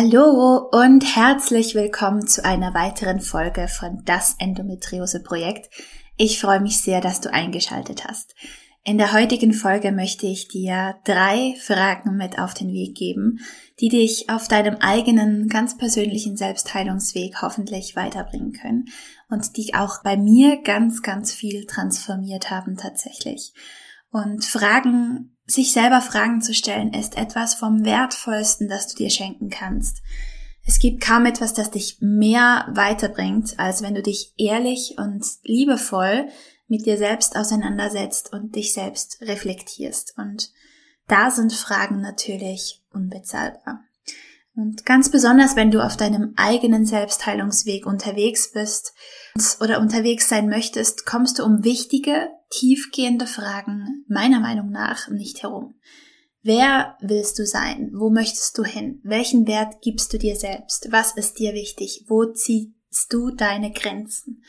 Hallo und herzlich willkommen zu einer weiteren Folge von Das Endometriose Projekt. Ich freue mich sehr, dass du eingeschaltet hast. In der heutigen Folge möchte ich dir drei Fragen mit auf den Weg geben, die dich auf deinem eigenen, ganz persönlichen Selbstheilungsweg hoffentlich weiterbringen können und die auch bei mir ganz, ganz viel transformiert haben tatsächlich. Und Fragen sich selber Fragen zu stellen, ist etwas vom Wertvollsten, das du dir schenken kannst. Es gibt kaum etwas, das dich mehr weiterbringt, als wenn du dich ehrlich und liebevoll mit dir selbst auseinandersetzt und dich selbst reflektierst. Und da sind Fragen natürlich unbezahlbar. Und ganz besonders, wenn du auf deinem eigenen Selbstheilungsweg unterwegs bist oder unterwegs sein möchtest, kommst du um wichtige, tiefgehende Fragen meiner Meinung nach nicht herum. Wer willst du sein? Wo möchtest du hin? Welchen Wert gibst du dir selbst? Was ist dir wichtig? Wo ziehst du deine Grenzen?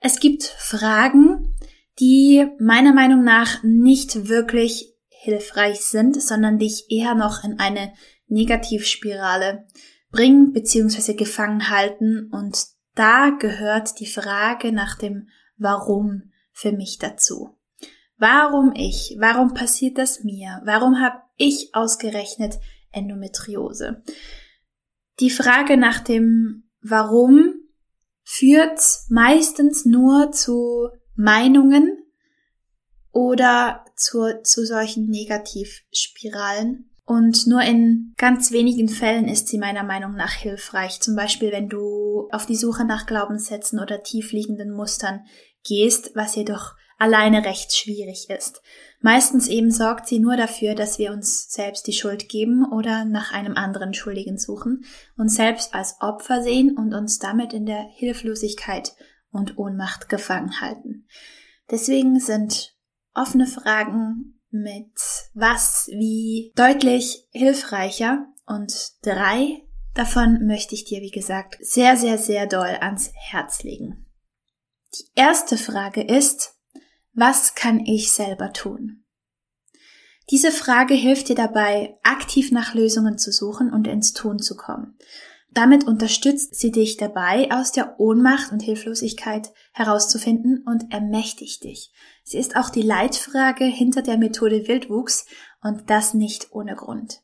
Es gibt Fragen, die meiner Meinung nach nicht wirklich hilfreich sind, sondern dich eher noch in eine Negativspirale bringen bzw. gefangen halten und da gehört die Frage nach dem Warum für mich dazu. Warum ich? Warum passiert das mir? Warum habe ich ausgerechnet Endometriose? Die Frage nach dem Warum führt meistens nur zu Meinungen oder zu, zu solchen Negativspiralen und nur in ganz wenigen Fällen ist sie meiner Meinung nach hilfreich. Zum Beispiel, wenn du auf die Suche nach Glaubenssätzen oder tiefliegenden Mustern gehst, was jedoch alleine recht schwierig ist. Meistens eben sorgt sie nur dafür, dass wir uns selbst die Schuld geben oder nach einem anderen Schuldigen suchen, uns selbst als Opfer sehen und uns damit in der Hilflosigkeit und Ohnmacht gefangen halten. Deswegen sind offene Fragen mit was wie deutlich hilfreicher und drei davon möchte ich dir, wie gesagt, sehr, sehr, sehr doll ans Herz legen. Die erste Frage ist, was kann ich selber tun? Diese Frage hilft dir dabei, aktiv nach Lösungen zu suchen und ins Tun zu kommen. Damit unterstützt sie dich dabei, aus der Ohnmacht und Hilflosigkeit herauszufinden und ermächtigt dich. Sie ist auch die Leitfrage hinter der Methode Wildwuchs und das nicht ohne Grund.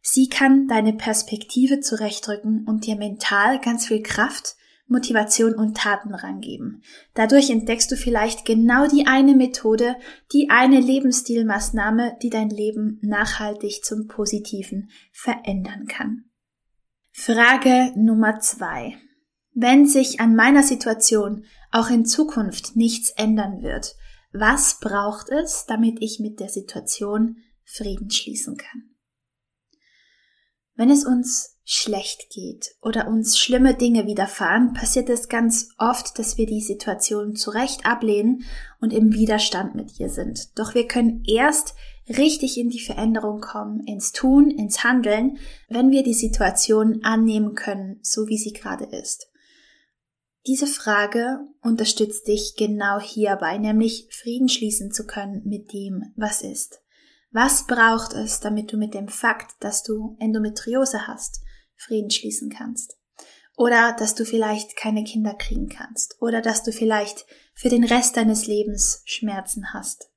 Sie kann deine Perspektive zurechtrücken und dir mental ganz viel Kraft, Motivation und Tatenrang geben. Dadurch entdeckst du vielleicht genau die eine Methode, die eine Lebensstilmaßnahme, die dein Leben nachhaltig zum Positiven verändern kann. Frage Nummer zwei. Wenn sich an meiner Situation auch in Zukunft nichts ändern wird, was braucht es, damit ich mit der Situation Frieden schließen kann? Wenn es uns schlecht geht oder uns schlimme Dinge widerfahren, passiert es ganz oft, dass wir die Situation zurecht ablehnen und im Widerstand mit ihr sind. Doch wir können erst richtig in die Veränderung kommen, ins Tun, ins Handeln, wenn wir die Situation annehmen können, so wie sie gerade ist. Diese Frage unterstützt dich genau hierbei, nämlich Frieden schließen zu können mit dem, was ist. Was braucht es, damit du mit dem Fakt, dass du Endometriose hast, Frieden schließen kannst? Oder dass du vielleicht keine Kinder kriegen kannst? Oder dass du vielleicht für den Rest deines Lebens Schmerzen hast?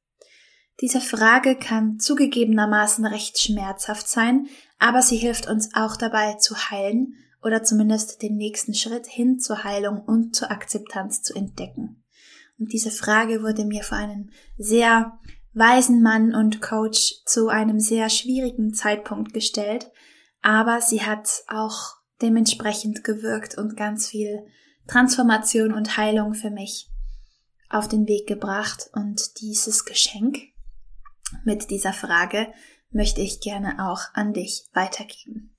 Diese Frage kann zugegebenermaßen recht schmerzhaft sein, aber sie hilft uns auch dabei zu heilen oder zumindest den nächsten Schritt hin zur Heilung und zur Akzeptanz zu entdecken. Und diese Frage wurde mir vor einem sehr weisen Mann und Coach zu einem sehr schwierigen Zeitpunkt gestellt, aber sie hat auch dementsprechend gewirkt und ganz viel Transformation und Heilung für mich auf den Weg gebracht und dieses Geschenk mit dieser Frage möchte ich gerne auch an dich weitergeben.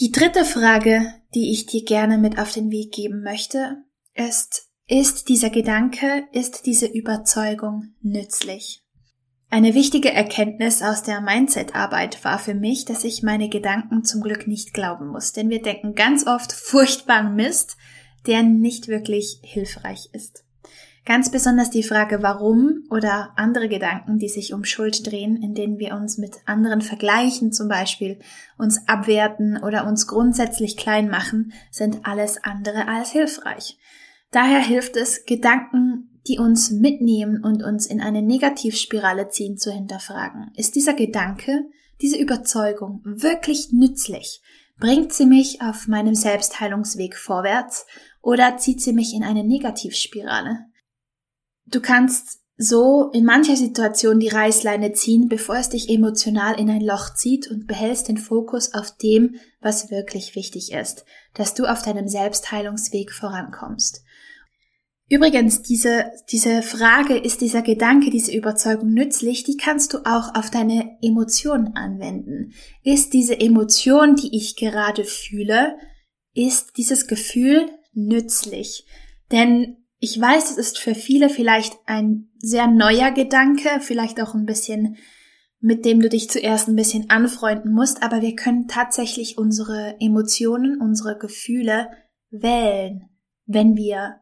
Die dritte Frage, die ich dir gerne mit auf den Weg geben möchte, ist, Ist dieser Gedanke, ist diese Überzeugung nützlich? Eine wichtige Erkenntnis aus der Mindset-Arbeit war für mich, dass ich meine Gedanken zum Glück nicht glauben muss, denn wir denken ganz oft furchtbaren Mist, der nicht wirklich hilfreich ist. Ganz besonders die Frage warum oder andere Gedanken, die sich um Schuld drehen, in denen wir uns mit anderen vergleichen zum Beispiel, uns abwerten oder uns grundsätzlich klein machen, sind alles andere als hilfreich. Daher hilft es, Gedanken die uns mitnehmen und uns in eine Negativspirale ziehen, zu hinterfragen. Ist dieser Gedanke, diese Überzeugung wirklich nützlich? Bringt sie mich auf meinem Selbstheilungsweg vorwärts oder zieht sie mich in eine Negativspirale? Du kannst so in mancher Situation die Reißleine ziehen, bevor es dich emotional in ein Loch zieht und behältst den Fokus auf dem, was wirklich wichtig ist, dass du auf deinem Selbstheilungsweg vorankommst. Übrigens, diese, diese Frage, ist dieser Gedanke, diese Überzeugung nützlich, die kannst du auch auf deine Emotionen anwenden. Ist diese Emotion, die ich gerade fühle, ist dieses Gefühl nützlich? Denn ich weiß, es ist für viele vielleicht ein sehr neuer Gedanke, vielleicht auch ein bisschen, mit dem du dich zuerst ein bisschen anfreunden musst, aber wir können tatsächlich unsere Emotionen, unsere Gefühle wählen, wenn wir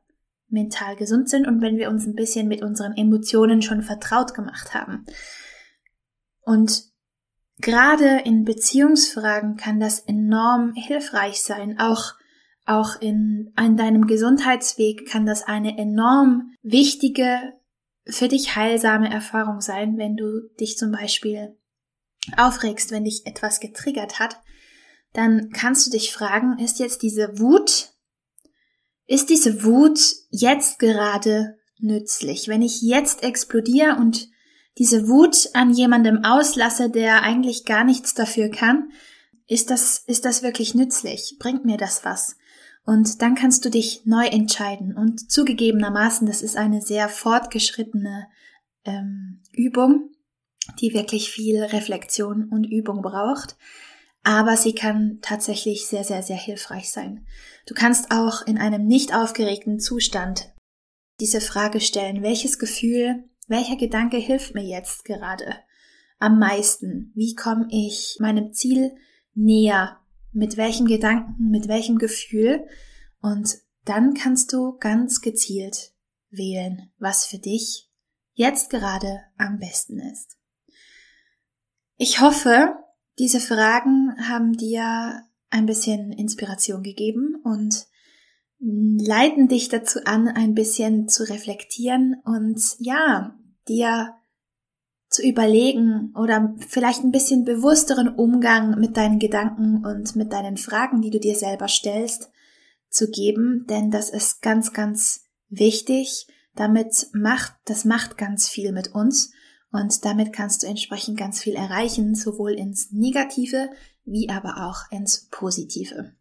mental gesund sind und wenn wir uns ein bisschen mit unseren Emotionen schon vertraut gemacht haben. Und gerade in Beziehungsfragen kann das enorm hilfreich sein. Auch, auch in, an deinem Gesundheitsweg kann das eine enorm wichtige, für dich heilsame Erfahrung sein, wenn du dich zum Beispiel aufregst, wenn dich etwas getriggert hat, dann kannst du dich fragen, ist jetzt diese Wut ist diese Wut jetzt gerade nützlich? Wenn ich jetzt explodiere und diese Wut an jemandem auslasse, der eigentlich gar nichts dafür kann, ist das, ist das wirklich nützlich? Bringt mir das was? Und dann kannst du dich neu entscheiden. Und zugegebenermaßen, das ist eine sehr fortgeschrittene ähm, Übung, die wirklich viel Reflexion und Übung braucht aber sie kann tatsächlich sehr, sehr, sehr hilfreich sein. Du kannst auch in einem nicht aufgeregten Zustand diese Frage stellen, welches Gefühl, welcher Gedanke hilft mir jetzt gerade am meisten? Wie komme ich meinem Ziel näher? Mit welchem Gedanken, mit welchem Gefühl? Und dann kannst du ganz gezielt wählen, was für dich jetzt gerade am besten ist. Ich hoffe, diese Fragen haben dir ein bisschen Inspiration gegeben und leiten dich dazu an, ein bisschen zu reflektieren und ja, dir zu überlegen oder vielleicht ein bisschen bewussteren Umgang mit deinen Gedanken und mit deinen Fragen, die du dir selber stellst, zu geben, denn das ist ganz, ganz wichtig. Damit macht, das macht ganz viel mit uns und damit kannst du entsprechend ganz viel erreichen, sowohl ins Negative wie aber auch ins Positive.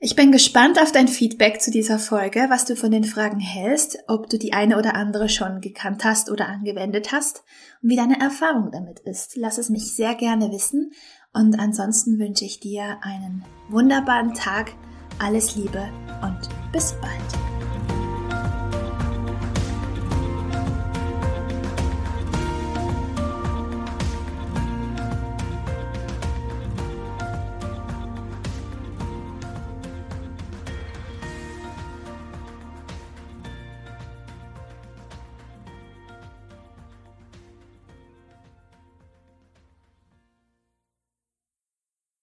Ich bin gespannt auf dein Feedback zu dieser Folge, was du von den Fragen hältst, ob du die eine oder andere schon gekannt hast oder angewendet hast und wie deine Erfahrung damit ist. Lass es mich sehr gerne wissen und ansonsten wünsche ich dir einen wunderbaren Tag, alles Liebe und bis bald.